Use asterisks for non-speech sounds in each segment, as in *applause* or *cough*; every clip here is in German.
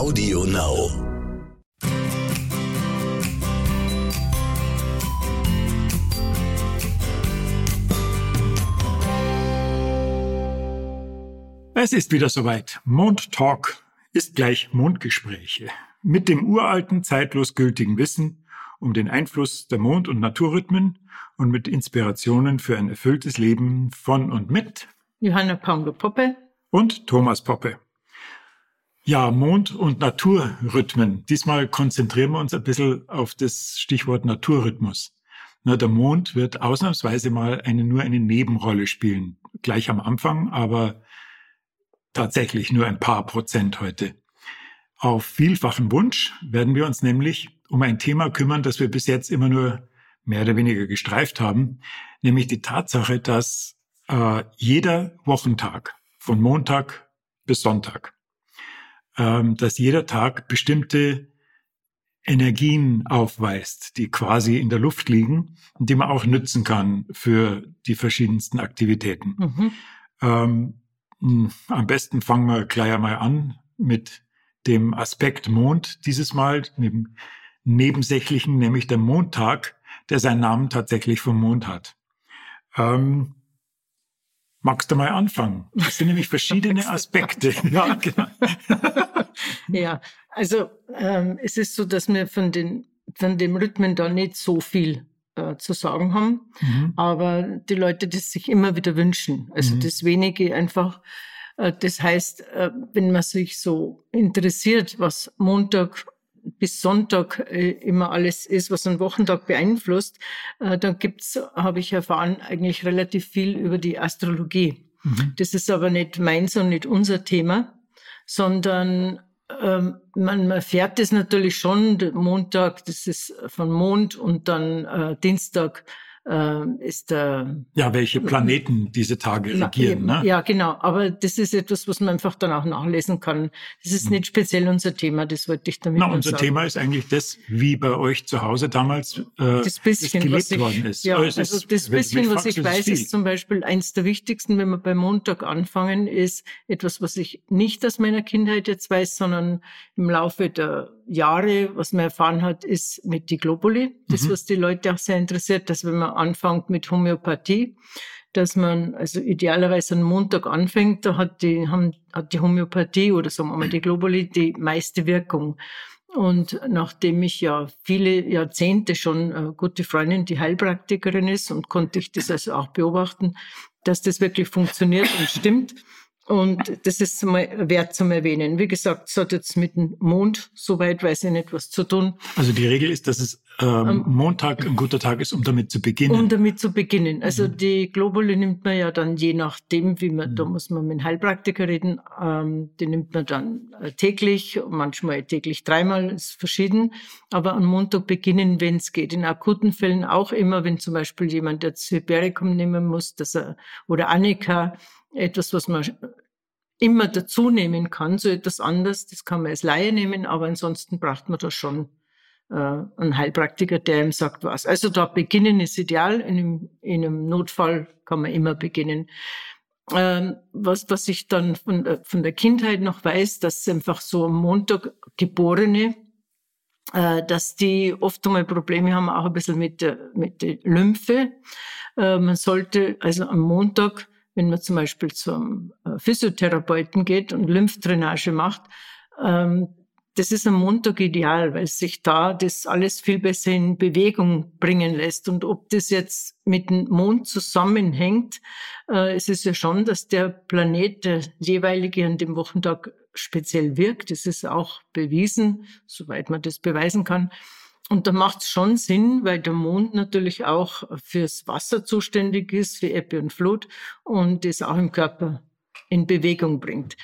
Audio Now. Es ist wieder soweit. Mondtalk ist gleich Mondgespräche. Mit dem uralten, zeitlos gültigen Wissen um den Einfluss der Mond- und Naturrhythmen und mit Inspirationen für ein erfülltes Leben von und mit Johanna Paunger-Poppe und Thomas Poppe. Ja, Mond- und Naturrhythmen. Diesmal konzentrieren wir uns ein bisschen auf das Stichwort Naturrhythmus. Na, der Mond wird ausnahmsweise mal eine, nur eine Nebenrolle spielen. Gleich am Anfang, aber tatsächlich nur ein paar Prozent heute. Auf vielfachen Wunsch werden wir uns nämlich um ein Thema kümmern, das wir bis jetzt immer nur mehr oder weniger gestreift haben, nämlich die Tatsache, dass äh, jeder Wochentag von Montag bis Sonntag, dass jeder Tag bestimmte Energien aufweist, die quasi in der Luft liegen und die man auch nützen kann für die verschiedensten Aktivitäten. Mhm. Ähm, am besten fangen wir gleich einmal an mit dem Aspekt Mond dieses Mal, dem nebensächlichen, nämlich der Montag, der seinen Namen tatsächlich vom Mond hat. Ähm, magst du mal anfangen? Das sind nämlich *laughs* verschiedene Aspekte. *laughs* ja, genau. Ja, also ähm, es ist so, dass wir von, den, von dem Rhythmen da nicht so viel äh, zu sagen haben, mhm. aber die Leute das sich immer wieder wünschen. Also mhm. das wenige einfach. Äh, das heißt, äh, wenn man sich so interessiert, was Montag bis Sonntag äh, immer alles ist, was einen Wochentag beeinflusst, äh, dann gibt's, habe ich erfahren, eigentlich relativ viel über die Astrologie. Mhm. Das ist aber nicht meins und nicht unser Thema, sondern ähm, man, man erfährt das natürlich schon. Montag, das ist von Mond und dann äh, Dienstag ist der. Ja, welche Planeten diese Tage regieren, ne? Ja, genau. Aber das ist etwas, was man einfach dann auch nachlesen kann. Das ist hm. nicht speziell unser Thema, das wollte ich damit Na, unser sagen. Thema ist eigentlich das, wie bei euch zu Hause damals äh, das bisschen, gelebt ich, worden ist. Ja, also, also das bisschen, was ich weiß, ist, ist zum Beispiel eins der wichtigsten, wenn wir beim Montag anfangen, ist etwas, was ich nicht aus meiner Kindheit jetzt weiß, sondern im Laufe der Jahre, was man erfahren hat, ist mit die Globuli. Das, mhm. was die Leute auch sehr interessiert, dass wenn man anfängt mit Homöopathie, dass man also idealerweise am Montag anfängt, da hat die, haben, hat die Homöopathie oder sagen wir mal die Globuli die meiste Wirkung. Und nachdem ich ja viele Jahrzehnte schon äh, gute Freundin, die Heilpraktikerin ist und konnte ich das also auch beobachten, dass das wirklich funktioniert und stimmt. Und das ist mal wert zum Erwähnen. Wie gesagt, es hat jetzt mit dem Mond, soweit weiß ich nicht, was zu tun. Also die Regel ist, dass es ähm, ähm, Montag ein guter Tag ist, um damit zu beginnen. Um damit zu beginnen. Also mhm. die Globule nimmt man ja dann je nachdem, wie man, mhm. da muss man mit Heilpraktiker reden, ähm, die nimmt man dann äh, täglich, manchmal täglich dreimal, ist verschieden. Aber am Montag beginnen, wenn es geht. In akuten Fällen auch immer, wenn zum Beispiel jemand jetzt Hypericum nehmen muss, dass er, oder Annika, etwas, was man immer dazu nehmen kann, so etwas anderes, das kann man als Laie nehmen, aber ansonsten braucht man da schon äh, einen Heilpraktiker, der ihm sagt, was. Also da beginnen ist ideal, in einem, in einem Notfall kann man immer beginnen. Ähm, was, was ich dann von, äh, von der Kindheit noch weiß, dass einfach so am Montag Geborene, äh, dass die oft einmal Probleme haben, auch ein bisschen mit der, mit der Lymphe. Äh, man sollte also am Montag wenn man zum Beispiel zum Physiotherapeuten geht und Lymphdrainage macht, ähm, das ist am Montag ideal, weil sich da das alles viel besser in Bewegung bringen lässt. Und ob das jetzt mit dem Mond zusammenhängt, äh, es ist ja schon, dass der Planet, der jeweilige an dem Wochentag speziell wirkt. Das ist auch bewiesen, soweit man das beweisen kann. Und da macht es schon Sinn, weil der Mond natürlich auch fürs Wasser zuständig ist, für Ebbe und Flut und es auch im Körper in Bewegung bringt.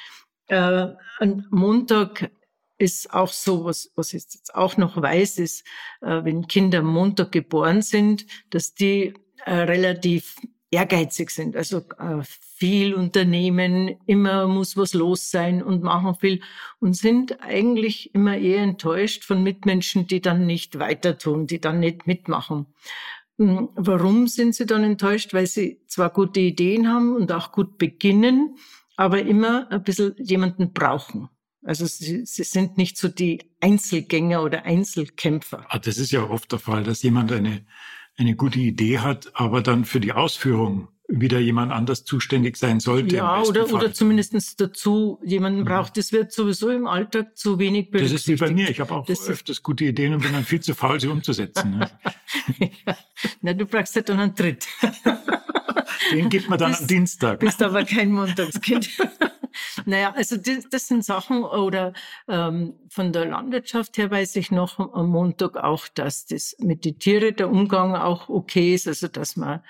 Äh, ein Montag ist auch so, was, was ich jetzt auch noch weiß, ist, äh, wenn Kinder Montag geboren sind, dass die äh, relativ ehrgeizig sind, also äh, viel unternehmen, immer muss was los sein und machen viel und sind eigentlich immer eher enttäuscht von Mitmenschen, die dann nicht weiter tun, die dann nicht mitmachen. Hm, warum sind sie dann enttäuscht? Weil sie zwar gute Ideen haben und auch gut beginnen, aber immer ein bisschen jemanden brauchen. Also sie, sie sind nicht so die Einzelgänger oder Einzelkämpfer. Ah, das ist ja oft der Fall, dass jemand eine, eine gute Idee hat, aber dann für die Ausführung wieder jemand anders zuständig sein sollte. Ja, oder, oder zumindest dazu jemanden mhm. braucht. Das wird sowieso im Alltag zu wenig berücksichtigt. Das ist wie bei mir. Ich habe auch das öfters gute Ideen und bin dann viel zu faul, sie umzusetzen. Ne? *laughs* ja. Na, du brauchst ja dann einen Tritt. Den gibt man dann bist, am Dienstag. Bist aber kein Montagskind. Naja, also das, das sind Sachen, oder ähm, von der Landwirtschaft her weiß ich noch am Montag auch, dass das mit den Tieren der Umgang auch okay ist, also dass man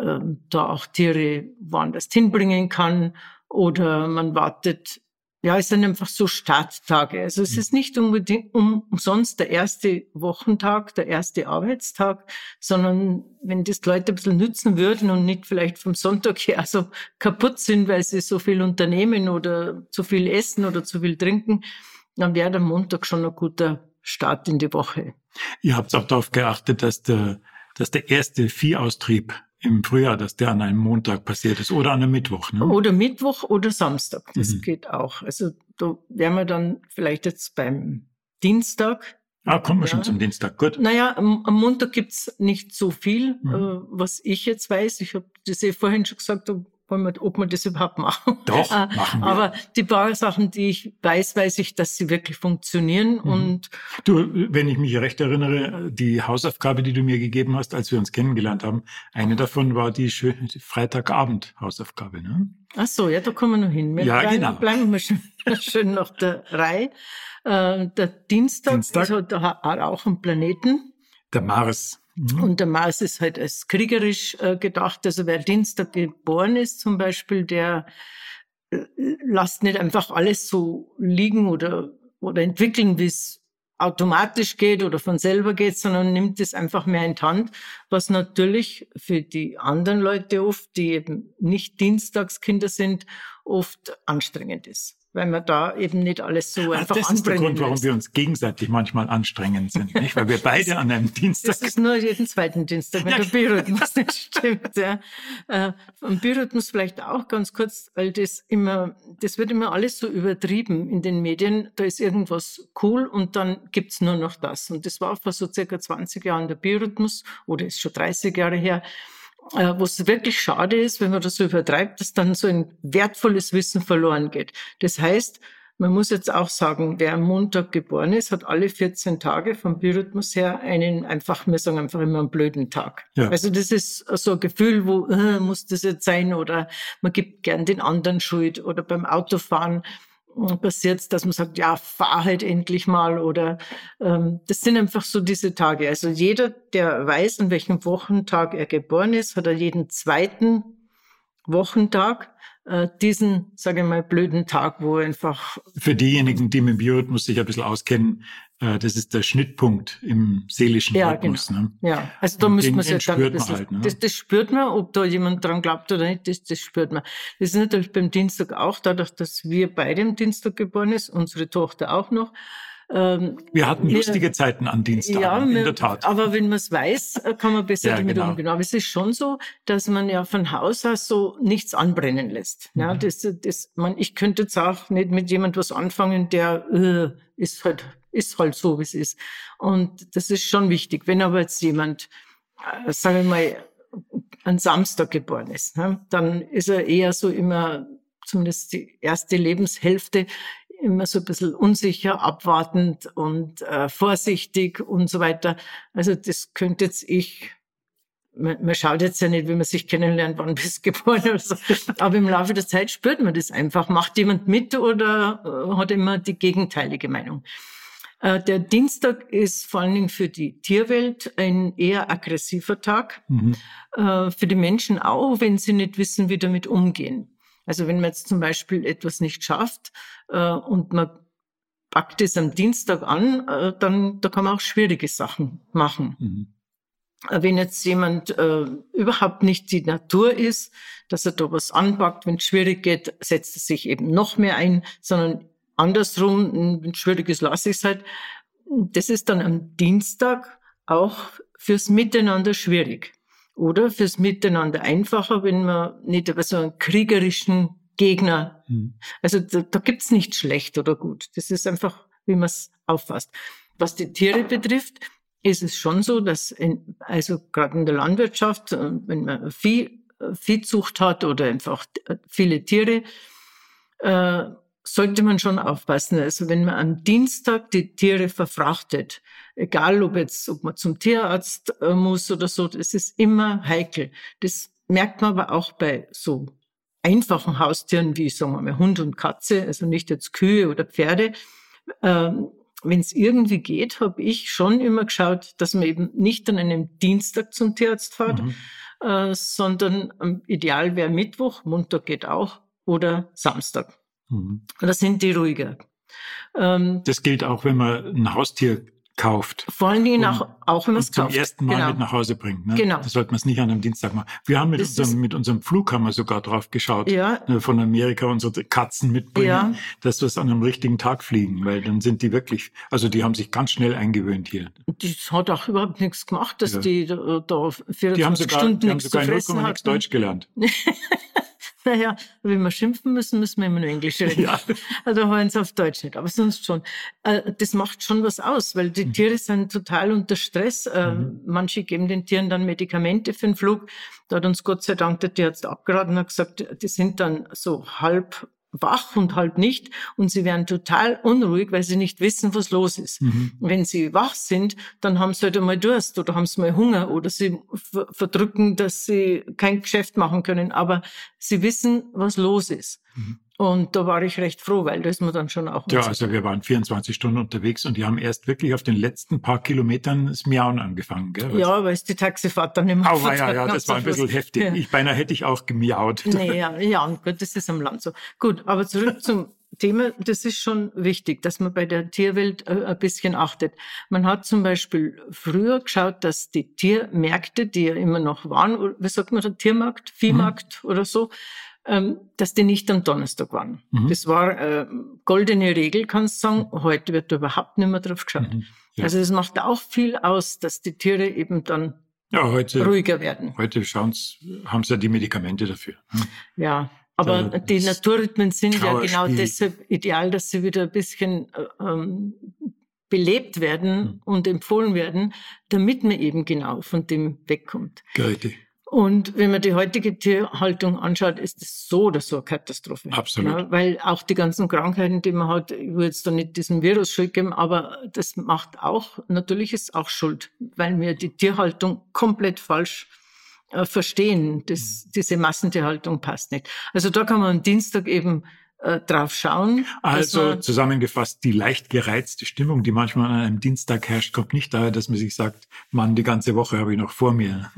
ähm, da auch Tiere woanders hinbringen kann oder man wartet. Ja, es sind einfach so Starttage. Also es mhm. ist nicht unbedingt umsonst der erste Wochentag, der erste Arbeitstag, sondern wenn das Leute ein bisschen nützen würden und nicht vielleicht vom Sonntag her so kaputt sind, weil sie so viel unternehmen oder zu viel essen oder zu viel trinken, dann wäre der Montag schon ein guter Start in die Woche. Ihr habt auch darauf geachtet, dass der, dass der erste Viehaustrieb im Frühjahr, dass der an einem Montag passiert ist oder an einem Mittwoch. Ne? Oder Mittwoch oder Samstag, das mhm. geht auch. Also da wären wir dann vielleicht jetzt beim Dienstag. Ah, kommen wir ja. schon zum Dienstag, gut. Naja, am, am Montag gibt's nicht so viel, mhm. äh, was ich jetzt weiß. Ich habe das eh vorhin schon gesagt, wir, ob wir das überhaupt machen. Doch, machen wir. Aber die paar Sachen, die ich weiß, weiß ich, dass sie wirklich funktionieren. Mhm. Und du, wenn ich mich recht erinnere, die Hausaufgabe, die du mir gegeben hast, als wir uns kennengelernt haben, eine davon war die, Freitagabend-Hausaufgabe. Ne? Ach so, ja, da kommen wir noch hin. Wir ja, bleiben, genau. Bleiben wir *laughs* schön, schön nach der Reihe. Äh, der Dienstag, Dienstag. Also, da auch einen Planeten. Der Mars. Mhm. Und der Mars ist halt als kriegerisch äh, gedacht. Also wer Dienstag geboren ist zum Beispiel, der äh, lasst nicht einfach alles so liegen oder, oder entwickeln, wie es automatisch geht oder von selber geht, sondern nimmt es einfach mehr in die Hand, was natürlich für die anderen Leute oft, die eben nicht Dienstagskinder sind, oft anstrengend ist weil man da eben nicht alles so einfach Das ist der Grund, warum lässt. wir uns gegenseitig manchmal anstrengend sind, nicht? Weil wir *laughs* beide an einem Dienstag. Das ist nur jeden zweiten Dienstag, wenn ja. der Biorhythmus nicht stimmt. Ja. Äh, vom Biorhythmus vielleicht auch ganz kurz, weil das immer, das wird immer alles so übertrieben in den Medien. Da ist irgendwas cool und dann gibt's nur noch das. Und das war vor so circa 20 Jahren der Biorhythmus oder ist schon 30 Jahre her äh, wo es wirklich schade ist, wenn man das so übertreibt, dass dann so ein wertvolles Wissen verloren geht. Das heißt, man muss jetzt auch sagen, wer am Montag geboren ist, hat alle 14 Tage vom Biorhythmus her einen einfach, wir sagen einfach immer einen blöden Tag. Ja. Also das ist so ein Gefühl, wo äh, muss das jetzt sein oder man gibt gern den anderen Schuld oder beim Autofahren passiert, dass man sagt, ja, fahr halt endlich mal oder ähm, das sind einfach so diese Tage. Also jeder, der weiß, an welchem Wochentag er geboren ist, hat er jeden zweiten Wochentag äh, diesen, sage ich mal, blöden Tag, wo einfach... Für diejenigen, die mit dem Biorhythmus sich ein bisschen auskennen, das ist der Schnittpunkt im seelischen ja, Rhythmus. Genau. Ne? Ja, also da müssen wir es ja dann... Das, halt, ne? das, das spürt man, ob da jemand dran glaubt oder nicht, das, das spürt man. Das ist natürlich beim Dienstag auch, dadurch, dass wir beide am Dienstag geboren ist, unsere Tochter auch noch, ähm, wir hatten lustige wir, Zeiten an Dienstagen, ja, in der Tat. Aber wenn man es weiß, kann man besser ja, damit genau. umgehen. Aber es ist schon so, dass man ja von Haus aus so nichts anbrennen lässt. Mhm. Ja, das, das, man, ich könnte jetzt auch nicht mit jemand was anfangen, der äh, ist halt ist halt so, wie es ist. Und das ist schon wichtig. Wenn aber jetzt jemand, äh, sagen wir mal, an Samstag geboren ist, ne, dann ist er eher so immer, zumindest die erste Lebenshälfte, immer so ein bisschen unsicher, abwartend und äh, vorsichtig und so weiter. Also das könnte jetzt ich, man, man schaut jetzt ja nicht, wie man sich kennenlernt, wann *laughs* bist du geboren oder so. Aber im Laufe der Zeit spürt man das einfach. Macht jemand mit oder äh, hat immer die gegenteilige Meinung? Äh, der Dienstag ist vor allen Dingen für die Tierwelt ein eher aggressiver Tag. Mhm. Äh, für die Menschen auch, wenn sie nicht wissen, wie damit umgehen. Also wenn man jetzt zum Beispiel etwas nicht schafft äh, und man packt es am Dienstag an, dann da kann man auch schwierige Sachen machen. Mhm. Wenn jetzt jemand überhaupt nicht die Natur ist, dass er da was anpackt, wenn es schwierig geht, setzt er sich eben noch mehr ein, sondern andersrum, wenn es schwierig ist, lasse ich es halt. Das ist dann am Dienstag auch fürs Miteinander schwierig oder fürs Miteinander einfacher, wenn man nicht über so einen kriegerischen Gegner. Mhm. Also da, da gibt's nicht schlecht oder gut. Das ist einfach, wie man es auffasst. Was die Tiere betrifft, ist es schon so, dass in, also gerade in der Landwirtschaft, äh, wenn man Vieh, äh, Viehzucht hat oder einfach äh, viele Tiere, äh, sollte man schon aufpassen. Also wenn man am Dienstag die Tiere verfrachtet, egal ob jetzt, ob man zum Tierarzt äh, muss oder so, das ist immer heikel. Das merkt man aber auch bei so einfachen Haustieren wie, sagen wir mal, Hund und Katze, also nicht jetzt Kühe oder Pferde. Ähm, wenn es irgendwie geht, habe ich schon immer geschaut, dass man eben nicht an einem Dienstag zum Tierarzt fährt, mhm. äh, sondern ähm, ideal wäre Mittwoch, Montag geht auch oder Samstag. Mhm. Das sind die ruhiger. Ähm, das gilt auch, wenn man ein Haustier kauft. Vor allen Dingen auch, auch wenn man es kauft. Zum ersten Mal genau. mit nach Hause bringt. Ne? Genau. Das sollte man es nicht an einem Dienstag machen. Wir haben mit unserem, mit unserem Flug haben wir sogar drauf geschaut, ja. Ne, von Amerika unsere Katzen mitbringen, ja. dass wir es an einem richtigen Tag fliegen, weil dann sind die wirklich, also die haben sich ganz schnell eingewöhnt hier. Das hat auch überhaupt nichts gemacht, dass ja. die da, da 24 die haben sogar, Stunden die haben sogar in 0, nichts Deutsch gelernt. *laughs* Naja, wenn wir schimpfen müssen, müssen wir immer nur Englisch reden. Ja. Also hören sie auf Deutsch nicht, aber sonst schon. Äh, das macht schon was aus, weil die mhm. Tiere sind total unter Stress. Äh, mhm. Manche geben den Tieren dann Medikamente für den Flug. Da hat uns Gott sei Dank der Tierarzt abgeraten und hat gesagt, die sind dann so halb wach und halt nicht und sie werden total unruhig, weil sie nicht wissen, was los ist. Mhm. Wenn sie wach sind, dann haben sie halt einmal Durst oder haben sie mal Hunger oder sie verdrücken, dass sie kein Geschäft machen können, aber sie wissen, was los ist. Mhm. Und da war ich recht froh, weil da ist man dann schon auch. Ja, also wir waren 24 Stunden unterwegs und die haben erst wirklich auf den letzten paar Kilometern das Miauen angefangen. Gell? Ja, weil es die Taxifahrt dann immer Oh, *laughs* ja, ja, das war ein bisschen heftig. Ja. Ich beinahe hätte ich auch gemiaut. *laughs* Nee, ja, ja, und gut, das ist am Land so. Gut, aber zurück zum Thema, das ist schon wichtig, dass man bei der Tierwelt äh, ein bisschen achtet. Man hat zum Beispiel früher geschaut, dass die Tiermärkte, die ja immer noch waren, wie sagt man, Tiermarkt, Viehmarkt mhm. oder so, dass die nicht am Donnerstag waren. Mhm. Das war äh, goldene Regel, kannst du sagen. Heute wird da überhaupt nicht mehr drauf geschaut. Mhm. Ja. Also es macht auch viel aus, dass die Tiere eben dann ja, heute, ruhiger werden. Heute schauen's, haben sie ja die Medikamente dafür. Hm? Ja, aber da, die Naturrhythmen sind ja genau Spiel. deshalb ideal, dass sie wieder ein bisschen äh, ähm, belebt werden hm. und empfohlen werden, damit man eben genau von dem wegkommt. Richtig. Und wenn man die heutige Tierhaltung anschaut, ist es so oder so eine Katastrophe. Absolut. Ja, weil auch die ganzen Krankheiten, die man hat, ich will jetzt da nicht diesen Virus schuld geben, aber das macht auch, natürlich ist auch Schuld, weil wir die Tierhaltung komplett falsch äh, verstehen. Das, diese Massentierhaltung passt nicht. Also da kann man am Dienstag eben äh, drauf schauen. Also zusammengefasst, die leicht gereizte Stimmung, die manchmal an einem Dienstag herrscht, kommt nicht daher, dass man sich sagt, Mann, die ganze Woche habe ich noch vor mir.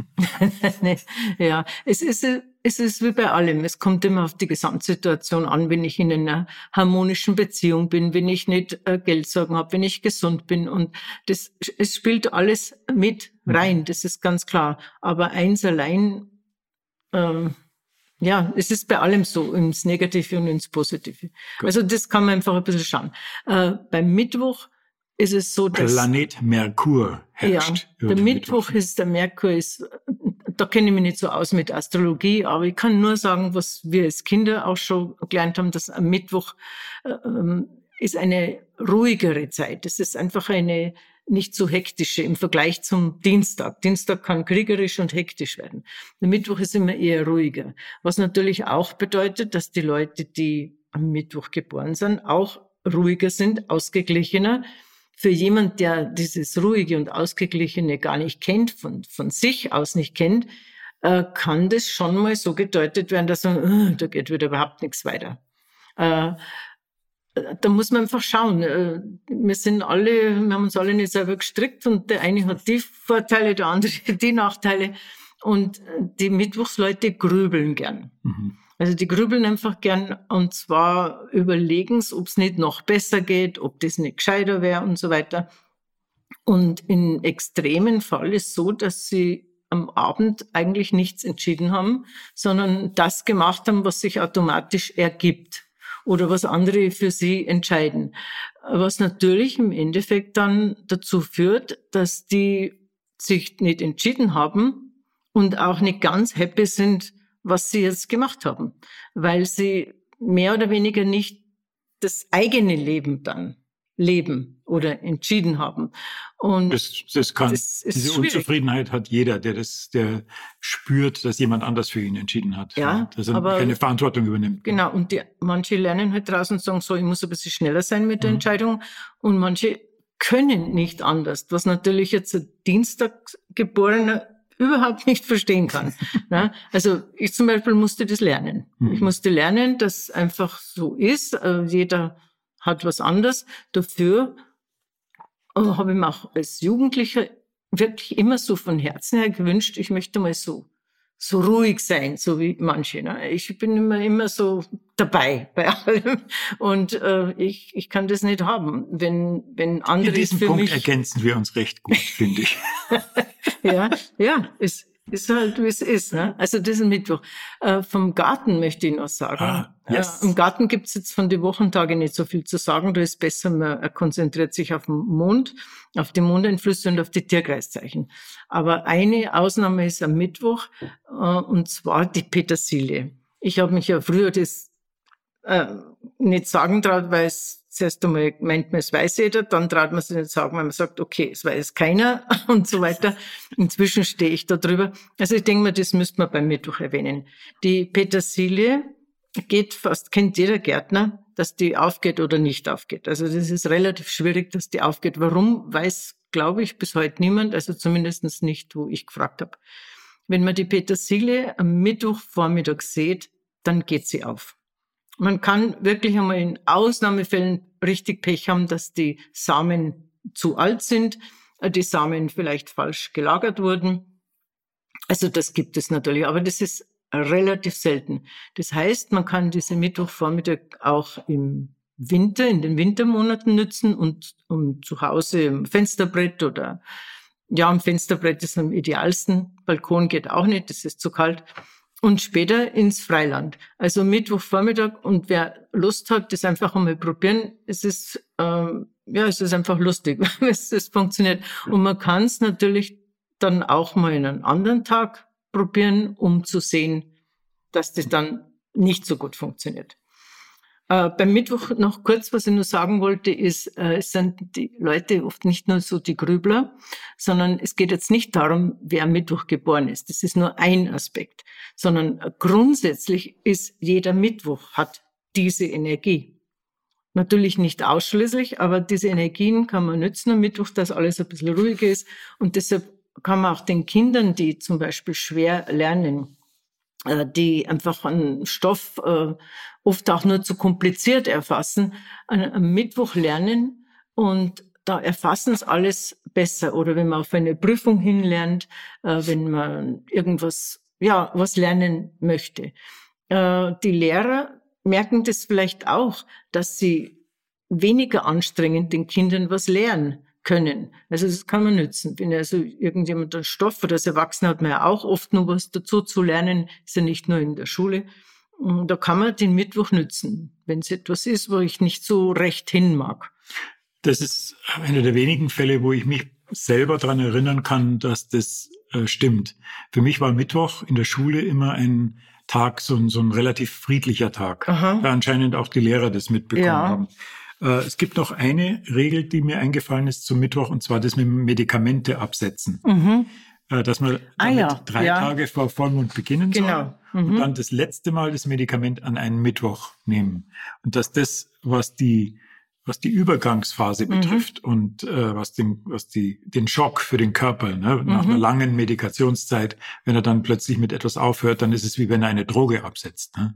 *laughs* ja, es ist, es ist wie bei allem. Es kommt immer auf die Gesamtsituation an, wenn ich in einer harmonischen Beziehung bin, wenn ich nicht äh, Geldsorgen habe, wenn ich gesund bin. Und das, es spielt alles mit rein, das ist ganz klar. Aber eins allein, ähm, ja, es ist bei allem so, ins Negative und ins Positive. Gut. Also das kann man einfach ein bisschen schauen. Äh, beim Mittwoch ist es so, dass... Planet Merkur herrscht. Ja, der Mittwoch, Mittwoch ist, der Merkur ist, da kenne ich mich nicht so aus mit Astrologie, aber ich kann nur sagen, was wir als Kinder auch schon gelernt haben, dass am Mittwoch äh, ähm, ist eine ruhigere Zeit. Das ist einfach eine, nicht so hektische im Vergleich zum Dienstag. Dienstag kann kriegerisch und hektisch werden. Der Mittwoch ist immer eher ruhiger. Was natürlich auch bedeutet, dass die Leute, die am Mittwoch geboren sind, auch ruhiger sind, ausgeglichener. Für jemand, der dieses ruhige und ausgeglichene gar nicht kennt, von, von sich aus nicht kennt, äh, kann das schon mal so gedeutet werden, dass er, uh, da geht wieder überhaupt nichts weiter. Äh, da muss man einfach schauen. Äh, wir sind alle, wir haben uns alle nicht selber gestrickt und der eine hat die Vorteile, der andere *laughs* die Nachteile. Und die Mittwochsleute grübeln gern. Mhm. Also die grübeln einfach gern und zwar überlegen ob es nicht noch besser geht, ob das nicht gescheiter wäre und so weiter. Und in extremen Fall ist so, dass sie am Abend eigentlich nichts entschieden haben, sondern das gemacht haben, was sich automatisch ergibt oder was andere für sie entscheiden. Was natürlich im Endeffekt dann dazu führt, dass die sich nicht entschieden haben und auch nicht ganz happy sind, was sie jetzt gemacht haben, weil sie mehr oder weniger nicht das eigene Leben dann leben oder entschieden haben. Und das, das kann, das diese schwierig. Unzufriedenheit hat jeder, der das, der spürt, dass jemand anders für ihn entschieden hat. Ja, dass er aber, keine Verantwortung übernimmt. Genau. Und die, manche lernen halt draußen und sagen so, ich muss ein bisschen schneller sein mit der mhm. Entscheidung. Und manche können nicht anders, was natürlich jetzt ein Dienstaggeborener überhaupt nicht verstehen kann. ja, *laughs* also ich zum Beispiel musste das lernen. Mhm. Ich musste lernen, dass einfach so ist. Äh, jeder hat was anderes. Dafür äh, habe ich mir auch als Jugendlicher wirklich immer so von Herzen her gewünscht, ich möchte mal so so ruhig sein, so wie manche. Ne? Ich bin immer immer so dabei bei *laughs* allem und äh, ich, ich kann das nicht haben, wenn wenn andere In diesem Punkt ergänzen wir uns recht gut, finde ich. *laughs* ja, ja, es ist halt, wie es ist. Ne? Also das ist Mittwoch. Äh, vom Garten möchte ich noch sagen. Ah, yes. äh, Im Garten gibt's jetzt von den Wochentage nicht so viel zu sagen. Da ist besser, man konzentriert sich auf den Mond, auf die Mondeinflüsse und auf die Tierkreiszeichen. Aber eine Ausnahme ist am Mittwoch, äh, und zwar die Petersilie. Ich habe mich ja früher das äh, nicht sagen traut, weil es Zuerst einmal meint man, es weiß jeder, dann traut man sich nicht sagen, weil man sagt, okay, es weiß keiner *laughs* und so weiter. Inzwischen stehe ich da drüber. Also ich denke mir, das müsste man beim Mittwoch erwähnen. Die Petersilie geht fast, kennt jeder Gärtner, dass die aufgeht oder nicht aufgeht. Also das ist relativ schwierig, dass die aufgeht. Warum, weiß, glaube ich, bis heute niemand, also zumindest nicht, wo ich gefragt habe. Wenn man die Petersilie am Mittwochvormittag sieht, dann geht sie auf. Man kann wirklich einmal in Ausnahmefällen richtig Pech haben, dass die Samen zu alt sind, äh, die Samen vielleicht falsch gelagert wurden. Also das gibt es natürlich, aber das ist relativ selten. Das heißt, man kann diese Mittwochvormittag auch im Winter, in den Wintermonaten nützen und um zu Hause im Fensterbrett oder ja, am Fensterbrett ist am idealsten. Balkon geht auch nicht, das ist zu kalt und später ins Freiland. Also Mittwochvormittag und wer Lust hat, das einfach einmal probieren. Es ist ähm, ja, es ist einfach lustig, *laughs* es, es funktioniert. Und man kann es natürlich dann auch mal in einen anderen Tag probieren, um zu sehen, dass das dann nicht so gut funktioniert. Äh, beim Mittwoch noch kurz, was ich nur sagen wollte, ist, äh, es sind die Leute oft nicht nur so die Grübler, sondern es geht jetzt nicht darum, wer am Mittwoch geboren ist. Das ist nur ein Aspekt, sondern grundsätzlich ist jeder Mittwoch hat diese Energie. Natürlich nicht ausschließlich, aber diese Energien kann man nützen am Mittwoch, dass alles ein bisschen ruhiger ist. Und deshalb kann man auch den Kindern, die zum Beispiel schwer lernen, äh, die einfach einen Stoff äh, oft auch nur zu kompliziert erfassen, am Mittwoch lernen und da erfassen es alles besser. Oder wenn man auf eine Prüfung hinlernt, äh, wenn man irgendwas, ja, was lernen möchte. Die Lehrer merken das vielleicht auch, dass sie weniger anstrengend den Kindern was lernen können. Also das kann man nützen. Wenn also irgendjemand einen Stoff oder als Erwachsener hat man ja auch oft noch was dazu zu lernen, ist ja nicht nur in der Schule. Und da kann man den Mittwoch nützen, wenn es etwas ist, wo ich nicht so recht hin mag. Das ist einer der wenigen Fälle, wo ich mich selber daran erinnern kann, dass das äh, stimmt. Für mich war Mittwoch in der Schule immer ein Tag, so ein, so ein relativ friedlicher Tag, Aha. da anscheinend auch die Lehrer das mitbekommen ja. haben. Äh, es gibt noch eine Regel, die mir eingefallen ist zum Mittwoch, und zwar das mit Medikamente absetzen. Mhm. Äh, dass man ah, ja. drei ja. Tage vor Vollmond beginnen genau. soll mhm. und dann das letzte Mal das Medikament an einen Mittwoch nehmen. Und dass das, was die was die Übergangsphase mhm. betrifft und äh, was den was die den Schock für den Körper ne? nach mhm. einer langen Medikationszeit, wenn er dann plötzlich mit etwas aufhört, dann ist es wie wenn er eine Droge absetzt. Ne?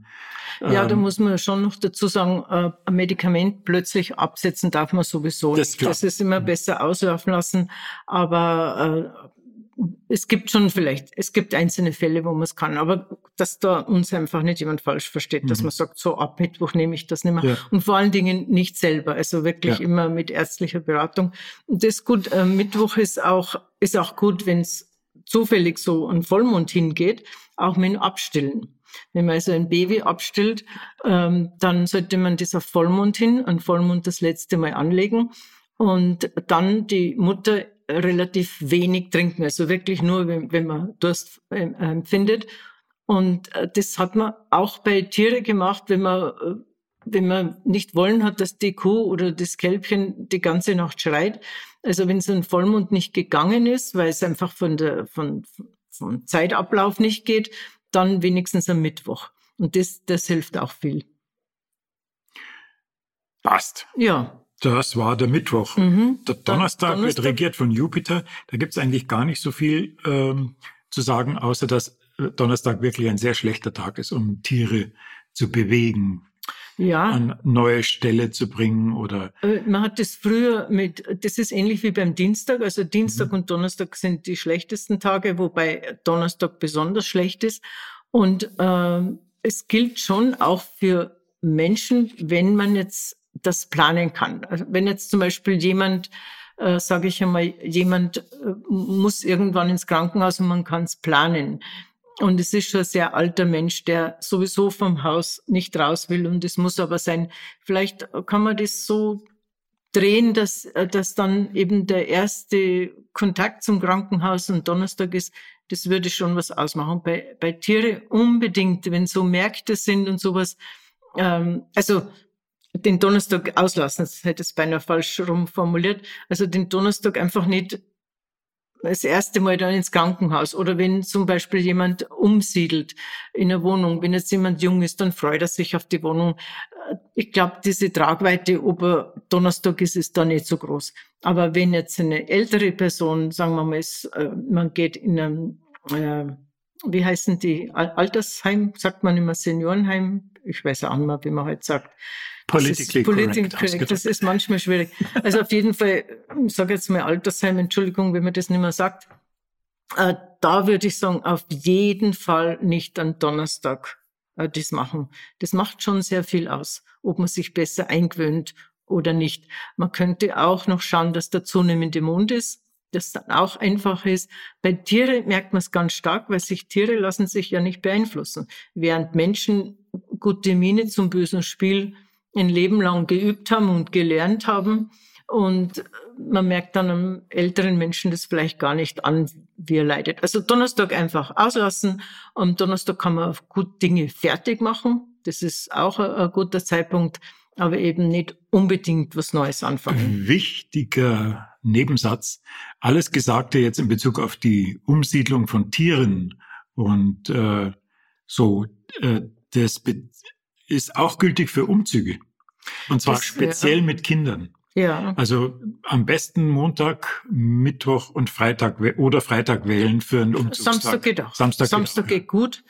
Ja, ähm, da muss man schon noch dazu sagen, äh, ein Medikament plötzlich absetzen darf man sowieso das nicht. Das ist immer mhm. besser auslaufen lassen, aber äh, es gibt schon vielleicht, es gibt einzelne Fälle, wo man es kann, aber dass da uns einfach nicht jemand falsch versteht, mhm. dass man sagt, so ab Mittwoch nehme ich das nicht mehr. Ja. Und vor allen Dingen nicht selber, also wirklich ja. immer mit ärztlicher Beratung. Und das ist gut, äh, Mittwoch ist auch, ist auch gut, wenn es zufällig so ein Vollmond hingeht, auch mit dem Abstillen. Wenn man also ein Baby abstillt, ähm, dann sollte man dieser Vollmond hin, ein Vollmond das letzte Mal anlegen und dann die Mutter relativ wenig trinken, also wirklich nur, wenn, wenn man Durst empfindet. Und äh, das hat man auch bei Tiere gemacht, wenn man, äh, wenn man nicht wollen hat, dass die Kuh oder das Kälbchen die ganze Nacht schreit. Also wenn so ein Vollmond nicht gegangen ist, weil es einfach von der, von, vom Zeitablauf nicht geht, dann wenigstens am Mittwoch. Und das, das hilft auch viel. Passt. Ja. Das war der Mittwoch. Mhm. Der Donnerstag, Donnerstag, wird regiert von Jupiter. Da gibt es eigentlich gar nicht so viel ähm, zu sagen, außer dass äh, Donnerstag wirklich ein sehr schlechter Tag ist, um Tiere zu bewegen, ja. an neue Stelle zu bringen oder. Äh, man hat das früher mit, das ist ähnlich wie beim Dienstag. Also Dienstag mhm. und Donnerstag sind die schlechtesten Tage, wobei Donnerstag besonders schlecht ist. Und äh, es gilt schon auch für Menschen, wenn man jetzt das planen kann. Also wenn jetzt zum Beispiel jemand, äh, sage ich einmal, jemand äh, muss irgendwann ins Krankenhaus und man kann es planen. Und es ist schon ein sehr alter Mensch, der sowieso vom Haus nicht raus will. Und es muss aber sein, vielleicht kann man das so drehen, dass, äh, dass dann eben der erste Kontakt zum Krankenhaus am Donnerstag ist. Das würde schon was ausmachen. Bei, bei Tiere unbedingt, wenn so Märkte sind und sowas. Ähm, also den Donnerstag auslassen, das hätte es beinahe falsch rum formuliert. Also den Donnerstag einfach nicht das erste Mal dann ins Krankenhaus oder wenn zum Beispiel jemand umsiedelt in eine Wohnung, wenn jetzt jemand jung ist, dann freut er sich auf die Wohnung. Ich glaube, diese Tragweite, ob er Donnerstag ist, ist da nicht so groß. Aber wenn jetzt eine ältere Person, sagen wir mal, ist, äh, man geht in einem, äh, wie heißen die, Altersheim, sagt man immer Seniorenheim, ich weiß auch nicht mehr, wie man heute sagt, Politically correct. correct. Das ist manchmal schwierig. Also auf jeden Fall, ich sage jetzt mal Altersheim, Entschuldigung, wenn man das nicht mehr sagt. Äh, da würde ich sagen, auf jeden Fall nicht am Donnerstag äh, das machen. Das macht schon sehr viel aus, ob man sich besser eingewöhnt oder nicht. Man könnte auch noch schauen, dass der zunehmende Mond ist das dann auch einfach ist. Bei Tiere merkt man es ganz stark, weil sich Tiere lassen sich ja nicht beeinflussen. Während Menschen gute Miene zum bösen Spiel ein Leben lang geübt haben und gelernt haben. Und man merkt dann am älteren Menschen das vielleicht gar nicht an, wie er leidet. Also Donnerstag einfach auslassen. Am Donnerstag kann man gut Dinge fertig machen. Das ist auch ein, guter Zeitpunkt, aber eben nicht unbedingt was Neues anfangen. Wichtiger Nebensatz. Alles Gesagte jetzt in Bezug auf die Umsiedlung von Tieren und äh, so, äh, das ist auch gültig für Umzüge. Und zwar das, speziell ja. mit Kindern. Ja. Also am besten Montag, Mittwoch und Freitag oder Freitag wählen für einen Umzugstag. Samstag geht auch. Samstag, Samstag geht, auch, geht gut.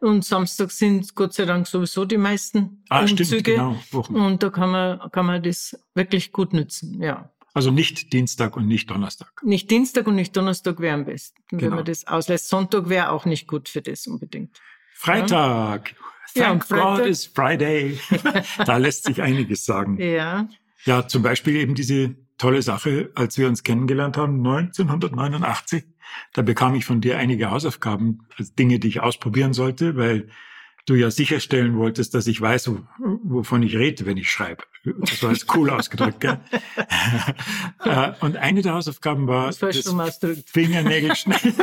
Und Samstag sind Gott sei Dank sowieso die meisten ah, Umzüge. Stimmt, genau. Wochen. Und da kann man, kann man das wirklich gut nützen, ja. Also nicht Dienstag und nicht Donnerstag. Nicht Dienstag und nicht Donnerstag wäre am besten, genau. wenn man das auslässt. Sonntag wäre auch nicht gut für das unbedingt. Freitag. Ja. Thank ja, God it's Friday. *laughs* da lässt sich einiges sagen. Ja. Ja, zum Beispiel eben diese tolle Sache, als wir uns kennengelernt haben, 1989. Da bekam ich von dir einige Hausaufgaben, also Dinge, die ich ausprobieren sollte, weil du ja sicherstellen wolltest, dass ich weiß, wovon ich rede, wenn ich schreibe. Das war jetzt cool ausgedrückt, gell? *laughs* Äh, und eine der Hausaufgaben war das, das Fingernägel *laughs* schneiden.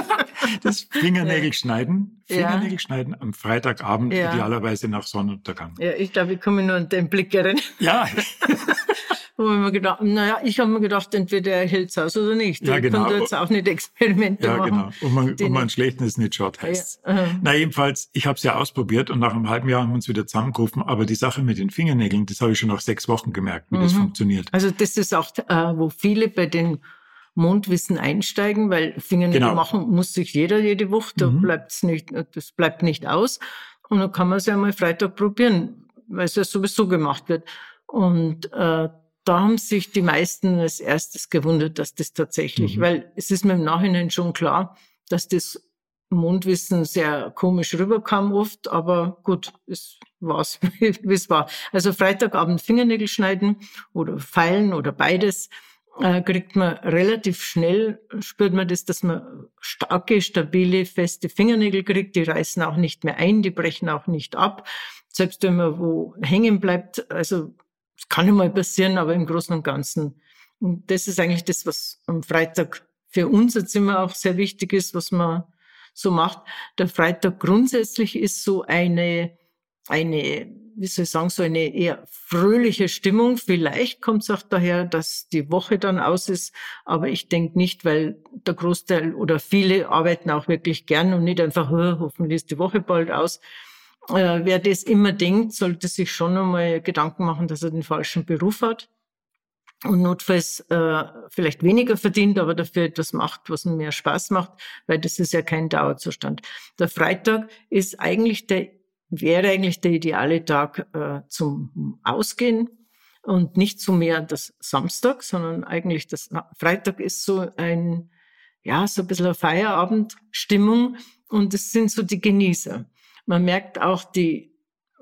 das Fingernägel schneiden. Fingernägel schneiden am Freitagabend, ja. idealerweise nach Sonnenuntergang. Ja, ich glaube, ich komme nur an den Blick erinnern. Ja. *laughs* ich mir gedacht, naja, ich habe mir gedacht, entweder er hält's aus oder nicht. Ja, genau. Ich jetzt auch nicht Experimente ja, machen. Ja, genau. Und man, und man schlecht ist nicht schaut, heißt ja, uh Na, jedenfalls, ich habe es ja ausprobiert und nach einem halben Jahr haben wir uns wieder zusammengerufen, aber die Sache mit den Fingernägeln, das habe ich schon nach sechs Wochen gemerkt, wie mhm. das funktioniert. Also das ist auch, äh, wo viele bei den Mondwissen einsteigen, weil Fingernägel genau. machen muss sich jeder jede Woche, da mhm. bleibt's nicht, das bleibt nicht aus. Und dann kann man es ja mal Freitag probieren, weil es ja sowieso gemacht wird. Und äh, da haben sich die meisten als erstes gewundert, dass das tatsächlich, mhm. weil es ist mir im Nachhinein schon klar, dass das Mondwissen sehr komisch rüberkam oft, aber gut, es war's, *laughs* wie es war. Also Freitagabend Fingernägel schneiden oder feilen oder beides äh, kriegt man relativ schnell, spürt man das, dass man starke, stabile, feste Fingernägel kriegt. Die reißen auch nicht mehr ein, die brechen auch nicht ab. Selbst wenn man wo hängen bleibt, also es kann mal passieren, aber im Großen und Ganzen. Und das ist eigentlich das, was am Freitag für unser Zimmer auch sehr wichtig ist, was man so macht. Der Freitag grundsätzlich ist so eine, eine, wie soll ich sagen, so eine eher fröhliche Stimmung. Vielleicht kommt es auch daher, dass die Woche dann aus ist, aber ich denke nicht, weil der Großteil oder viele arbeiten auch wirklich gern und nicht einfach, hoffentlich ist die Woche bald aus. Äh, wer das immer denkt, sollte sich schon einmal Gedanken machen, dass er den falschen Beruf hat und notfalls äh, vielleicht weniger verdient, aber dafür etwas macht, was mehr Spaß macht, weil das ist ja kein Dauerzustand. Der Freitag ist eigentlich der, wäre eigentlich der ideale Tag äh, zum Ausgehen und nicht so mehr das Samstag, sondern eigentlich das Freitag ist so ein, ja, so ein bisschen eine Feierabendstimmung und es sind so die Genießer. Man merkt auch die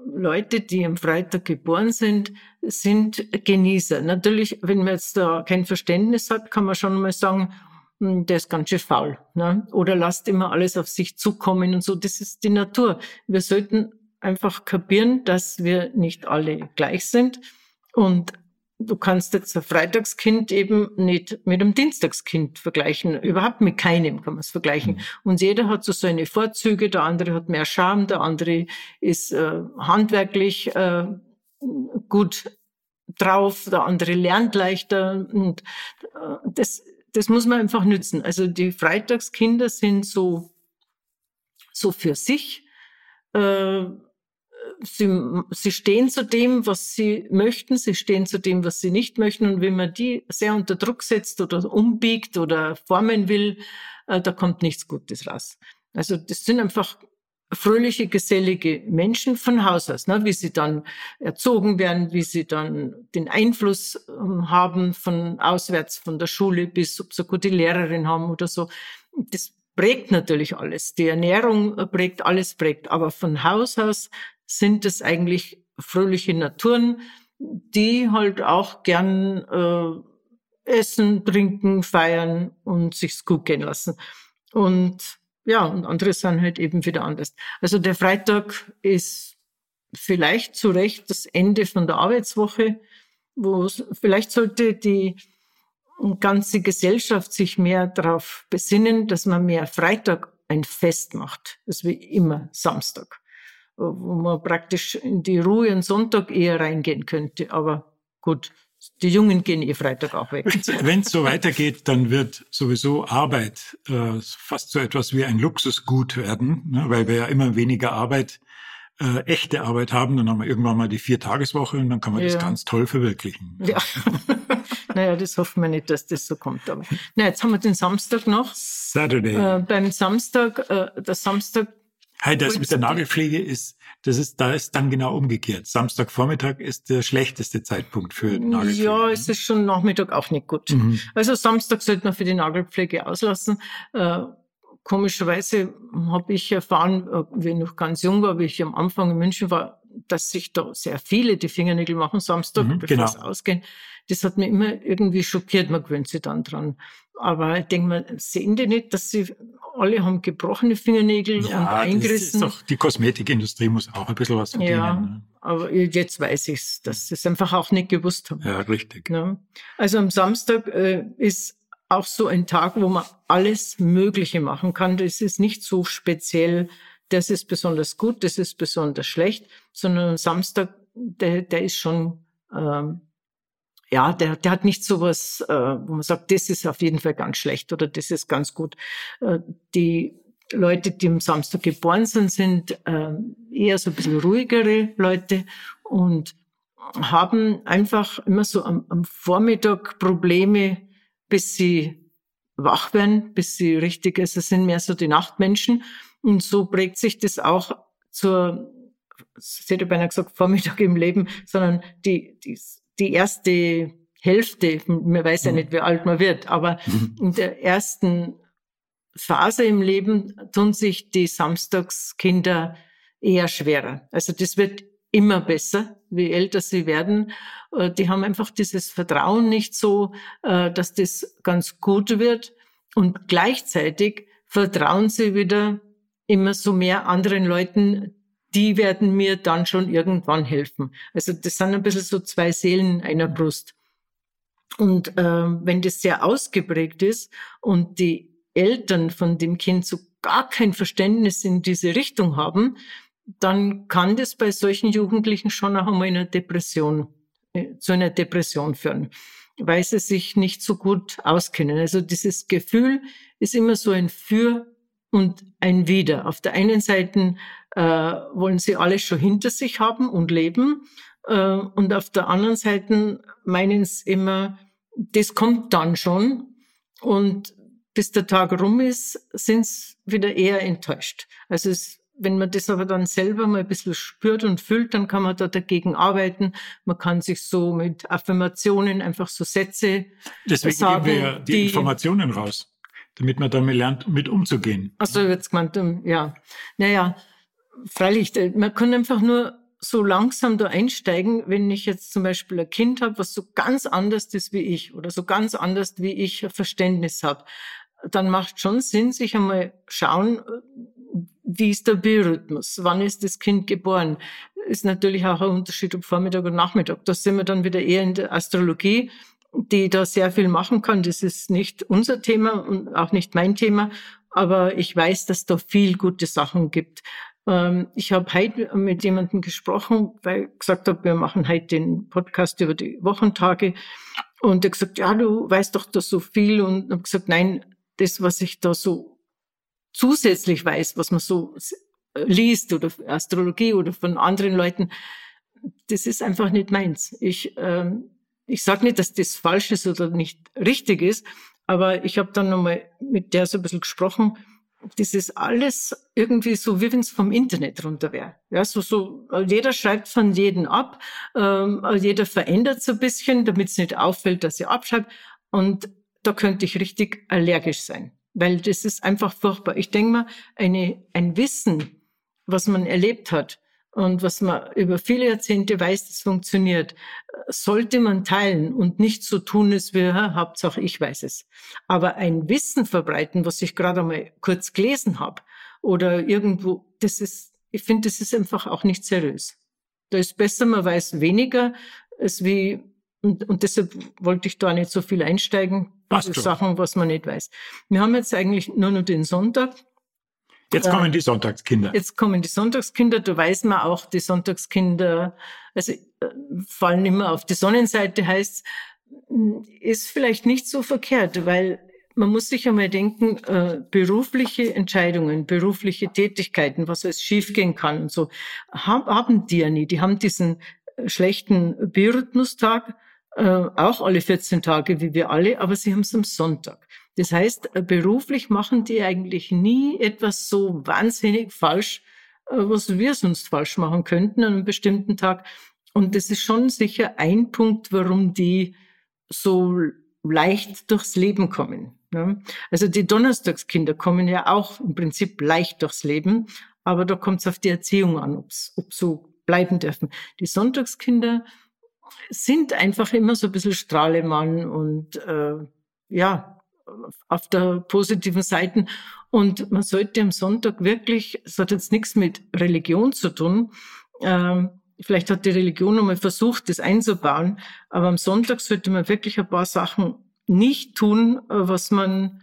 Leute, die am Freitag geboren sind, sind Genießer. Natürlich, wenn man jetzt da kein Verständnis hat, kann man schon mal sagen, hm, der ist ganz schön faul. Ne? Oder lasst immer alles auf sich zukommen und so. Das ist die Natur. Wir sollten einfach kapieren, dass wir nicht alle gleich sind und du kannst jetzt ein Freitagskind eben nicht mit einem Dienstagskind vergleichen. Überhaupt mit keinem kann man es vergleichen. Mhm. Und jeder hat so seine Vorzüge. Der andere hat mehr Charme, der andere ist äh, handwerklich äh, gut drauf, der andere lernt leichter. Und äh, das, das muss man einfach nützen. Also die Freitagskinder sind so, so für sich. Äh, sie, sie stehen zu dem, was sie möchten, sie stehen zu dem, was sie nicht möchten. Und wenn man die sehr unter Druck setzt oder umbiegt oder formen will, äh, da kommt nichts Gutes raus. Also das sind einfach fröhliche, gesellige Menschen von Haus aus, ne? wie sie dann erzogen werden, wie sie dann den Einfluss ähm, haben von auswärts, von der Schule bis, ob sie eine gute Lehrerin haben oder so. Das prägt natürlich alles. Die Ernährung prägt, alles prägt. Aber von Haus aus sind es eigentlich fröhliche Naturen, die halt auch gern äh, essen, trinken, feiern und sich's gut gehen lassen. Und ja, und andere sind halt eben wieder anders. Also der Freitag ist vielleicht zu Recht das Ende von der Arbeitswoche, wo vielleicht sollte die ganze Gesellschaft sich mehr darauf besinnen, dass man mehr Freitag ein Fest macht, als wie immer Samstag wo man praktisch in die Ruhe und Sonntag eher reingehen könnte. Aber gut, die Jungen gehen eh Freitag auch weg. Wenn es so weitergeht, dann wird sowieso Arbeit äh, fast so etwas wie ein Luxusgut werden, ne? weil wir ja immer weniger Arbeit, äh, echte Arbeit haben. Dann haben wir irgendwann mal die Viertageswoche und dann kann man ja. das ganz toll verwirklichen. Ja. *laughs* naja, das hoffen wir nicht, dass das so kommt. Aber na, jetzt haben wir den Samstag noch. Saturday. Äh, beim Samstag, äh, der Samstag Hey, das mit der Nagelpflege ist, das ist, da ist dann genau umgekehrt. Samstagvormittag ist der schlechteste Zeitpunkt für Nagelpflege. Ja, es ist schon Nachmittag auch nicht gut. Mhm. Also Samstag sollte man für die Nagelpflege auslassen. Äh, komischerweise habe ich erfahren, äh, wie ich noch ganz jung war, wie ich am Anfang in München war, dass sich da sehr viele die Fingernägel machen Samstag, mhm, bevor genau. es ausgehen. Das hat mich immer irgendwie schockiert. Man gewöhnt sich dann dran. Aber ich denke mal, sehen die nicht, dass sie alle haben gebrochene Fingernägel ja, und eingerissen. Das ist doch, die Kosmetikindustrie muss auch ein bisschen was verdienen. Ja, ne? aber jetzt weiß ich's, dass sie es einfach auch nicht gewusst haben. Ja, richtig. Ja. Also am Samstag äh, ist auch so ein Tag, wo man alles Mögliche machen kann. Das ist nicht so speziell, das ist besonders gut, das ist besonders schlecht, sondern am Samstag, der, der ist schon ähm, ja, der, der hat nicht sowas, äh, wo man sagt, das ist auf jeden Fall ganz schlecht oder das ist ganz gut. Äh, die Leute, die am Samstag geboren sind, sind äh, eher so ein bisschen ruhigere Leute und haben einfach immer so am, am Vormittag Probleme, bis sie wach werden, bis sie richtig, also sind mehr so die Nachtmenschen. Und so prägt sich das auch zur, ich hätte beinahe gesagt, Vormittag im Leben, sondern die, die die erste Hälfte, man weiß ja mhm. nicht, wie alt man wird, aber mhm. in der ersten Phase im Leben tun sich die Samstagskinder eher schwerer. Also das wird immer besser, wie älter sie werden. Äh, die haben einfach dieses Vertrauen nicht so, äh, dass das ganz gut wird. Und gleichzeitig vertrauen sie wieder immer so mehr anderen Leuten, die werden mir dann schon irgendwann helfen. Also das sind ein bisschen so zwei Seelen einer Brust. Und äh, wenn das sehr ausgeprägt ist und die Eltern von dem Kind so gar kein Verständnis in diese Richtung haben, dann kann das bei solchen Jugendlichen schon auch einmal in einer Depression, äh, zu einer Depression führen, weil sie sich nicht so gut auskennen. Also dieses Gefühl ist immer so ein Für und ein Wider. Auf der einen Seite äh, wollen sie alles schon hinter sich haben und leben. Äh, und auf der anderen Seite meinen sie immer, das kommt dann schon. Und bis der Tag rum ist, sind sie wieder eher enttäuscht. Also es, wenn man das aber dann selber mal ein bisschen spürt und fühlt, dann kann man da dagegen arbeiten. Man kann sich so mit Affirmationen einfach so Sätze Deswegen sagen, geben wir ja die, die Informationen raus damit man damit lernt, mit umzugehen. Also jetzt gemeint, ja. Naja, freilich, man kann einfach nur so langsam da einsteigen, wenn ich jetzt zum Beispiel ein Kind habe, was so ganz anders ist wie ich oder so ganz anders wie ich Verständnis habe, dann macht schon Sinn, sich einmal schauen, wie ist der Biorhythmus, wann ist das Kind geboren. Ist natürlich auch ein Unterschied ob Vormittag und Nachmittag. Da sind wir dann wieder eher in der Astrologie, die da sehr viel machen kann. Das ist nicht unser Thema und auch nicht mein Thema, aber ich weiß, dass da viel gute Sachen gibt. Ähm, ich habe heute mit jemandem gesprochen, weil ich gesagt habe, wir machen heute den Podcast über die Wochentage. Und er gesagt, ja, du weißt doch da so viel. Und habe gesagt, nein, das, was ich da so zusätzlich weiß, was man so liest oder Astrologie oder von anderen Leuten, das ist einfach nicht meins. Ich, ähm, ich sage nicht, dass das falsch ist oder nicht richtig ist, aber ich habe dann nochmal mit der so ein bisschen gesprochen das ist alles irgendwie so, wie wenn es vom Internet runter wäre. Ja, so, so, jeder schreibt von jedem ab, ähm, jeder verändert so ein bisschen, damit es nicht auffällt, dass er abschreibt. Und da könnte ich richtig allergisch sein, weil das ist einfach furchtbar. Ich denke mal, eine, ein Wissen, was man erlebt hat, und was man über viele Jahrzehnte weiß, das funktioniert, sollte man teilen und nicht so tun, als wäre, Hauptsache ich weiß es. Aber ein Wissen verbreiten, was ich gerade einmal kurz gelesen habe oder irgendwo, das ist, ich finde, das ist einfach auch nicht seriös. Da ist besser, man weiß weniger, als wie, und, und deshalb wollte ich da nicht so viel einsteigen. Passt Sachen, was man nicht weiß. Wir haben jetzt eigentlich nur noch den Sonntag. Jetzt kommen die Sonntagskinder. Jetzt kommen die Sonntagskinder. Da weiß man auch, die Sonntagskinder, also äh, fallen immer auf die Sonnenseite, heißt, ist vielleicht nicht so verkehrt, weil man muss sich einmal denken, äh, berufliche Entscheidungen, berufliche Tätigkeiten, was alles schiefgehen kann und so, haben, haben die ja nie. Die haben diesen äh, schlechten Biorhythmustag, äh, auch alle 14 Tage wie wir alle, aber sie haben es am Sonntag. Das heißt, äh, beruflich machen die eigentlich nie etwas so wahnsinnig falsch, äh, was wir sonst falsch machen könnten an einem bestimmten Tag. Und das ist schon sicher ein Punkt, warum die so leicht durchs Leben kommen. Also die Donnerstagskinder kommen ja auch im Prinzip leicht durchs Leben, aber da kommt es auf die Erziehung an, ob so bleiben dürfen. Die Sonntagskinder sind einfach immer so ein bisschen Strahlemann und äh, ja, auf der positiven Seite. Und man sollte am Sonntag wirklich, es hat jetzt nichts mit Religion zu tun, ähm, vielleicht hat die Religion einmal versucht, das einzubauen, aber am Sonntag sollte man wirklich ein paar Sachen nicht tun, was man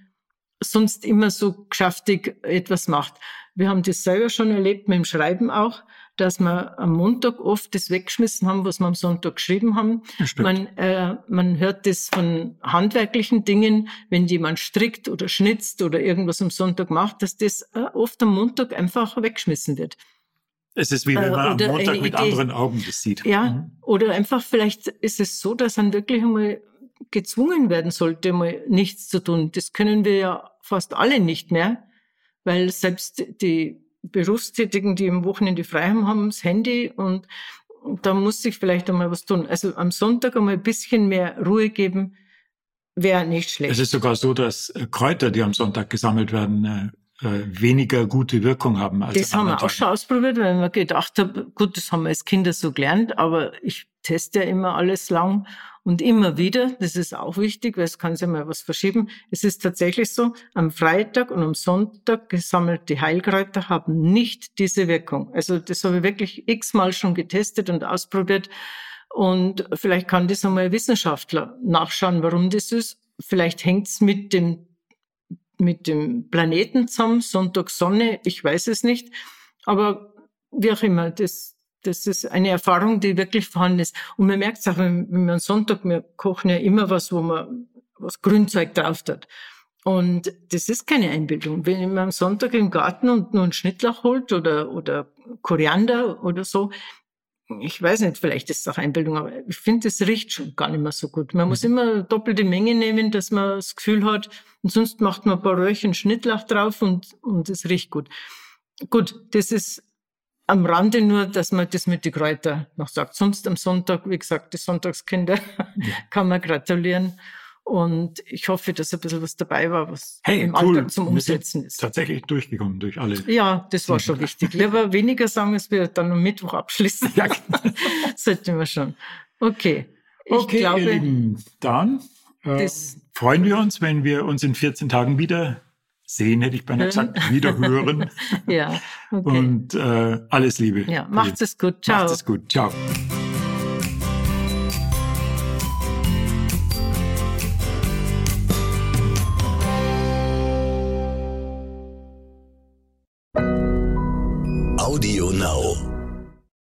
sonst immer so geschäftig etwas macht. Wir haben das selber schon erlebt mit dem Schreiben auch dass wir am Montag oft das weggeschmissen haben, was wir am Sonntag geschrieben haben. Man, äh, man hört das von handwerklichen Dingen, wenn jemand strickt oder schnitzt oder irgendwas am Sonntag macht, dass das äh, oft am Montag einfach weggeschmissen wird. Es ist wie wenn man äh, am Montag mit Idee. anderen Augen das sieht. Ja, mhm. oder einfach vielleicht ist es so, dass man wirklich einmal gezwungen werden sollte, mal nichts zu tun. Das können wir ja fast alle nicht mehr, weil selbst die Berufstätigen, die im Wochenende frei haben, haben das Handy und da muss sich vielleicht einmal was tun. Also am Sonntag einmal ein bisschen mehr Ruhe geben, wäre nicht schlecht. Es ist sogar so, dass äh, Kräuter, die am Sonntag gesammelt werden, äh, äh, weniger gute Wirkung haben als Das haben wir auch schon ausprobiert, weil wir gedacht haben, gut, das haben wir als Kinder so gelernt, aber ich teste ja immer alles lang und immer wieder. Das ist auch wichtig, weil es kann sich mal was verschieben. Es ist tatsächlich so, am Freitag und am Sonntag gesammelte Heilkräuter haben nicht diese Wirkung. Also das habe ich wirklich x-mal schon getestet und ausprobiert. Und vielleicht kann das einmal ein Wissenschaftler nachschauen, warum das ist. Vielleicht hängt es mit dem mit dem Planeten zusammen, Sonntag Sonne, ich weiß es nicht. Aber wie auch immer, das, das ist eine Erfahrung, die wirklich vorhanden ist. Und man merkt es auch, wenn, wenn man Sonntag, wir kochen ja immer was, wo man was Grünzeug drauf hat. Und das ist keine Einbildung. Wenn man am Sonntag im Garten und nur einen Schnittlauch holt oder, oder Koriander oder so, ich weiß nicht, vielleicht ist es auch Einbildung, aber ich finde, es riecht schon gar nicht mehr so gut. Man mhm. muss immer doppelte Menge nehmen, dass man das Gefühl hat, und sonst macht man ein paar Röhrchen Schnittlauch drauf und, und es riecht gut. Gut, das ist am Rande nur, dass man das mit den Kräutern noch sagt. Sonst am Sonntag, wie gesagt, die Sonntagskinder ja. *laughs* kann man gratulieren. Und ich hoffe, dass ein bisschen was dabei war, was hey, im cool. Alltag zum Umsetzen ist. Tatsächlich durchgekommen durch alle. Ja, das war schon wichtig. Lieber *laughs* weniger sagen, als wir dann am Mittwoch abschließen. Ja. Genau. *laughs* Sollten wir schon. Okay. Ich okay, glaube, ihr Lieben, dann äh, freuen wir uns, wenn wir uns in 14 Tagen wieder sehen, hätte ich beinahe gesagt, wieder hören. *laughs* ja, okay. Und äh, alles Liebe. Ja, macht es gut. Ciao. Macht es gut. Ciao.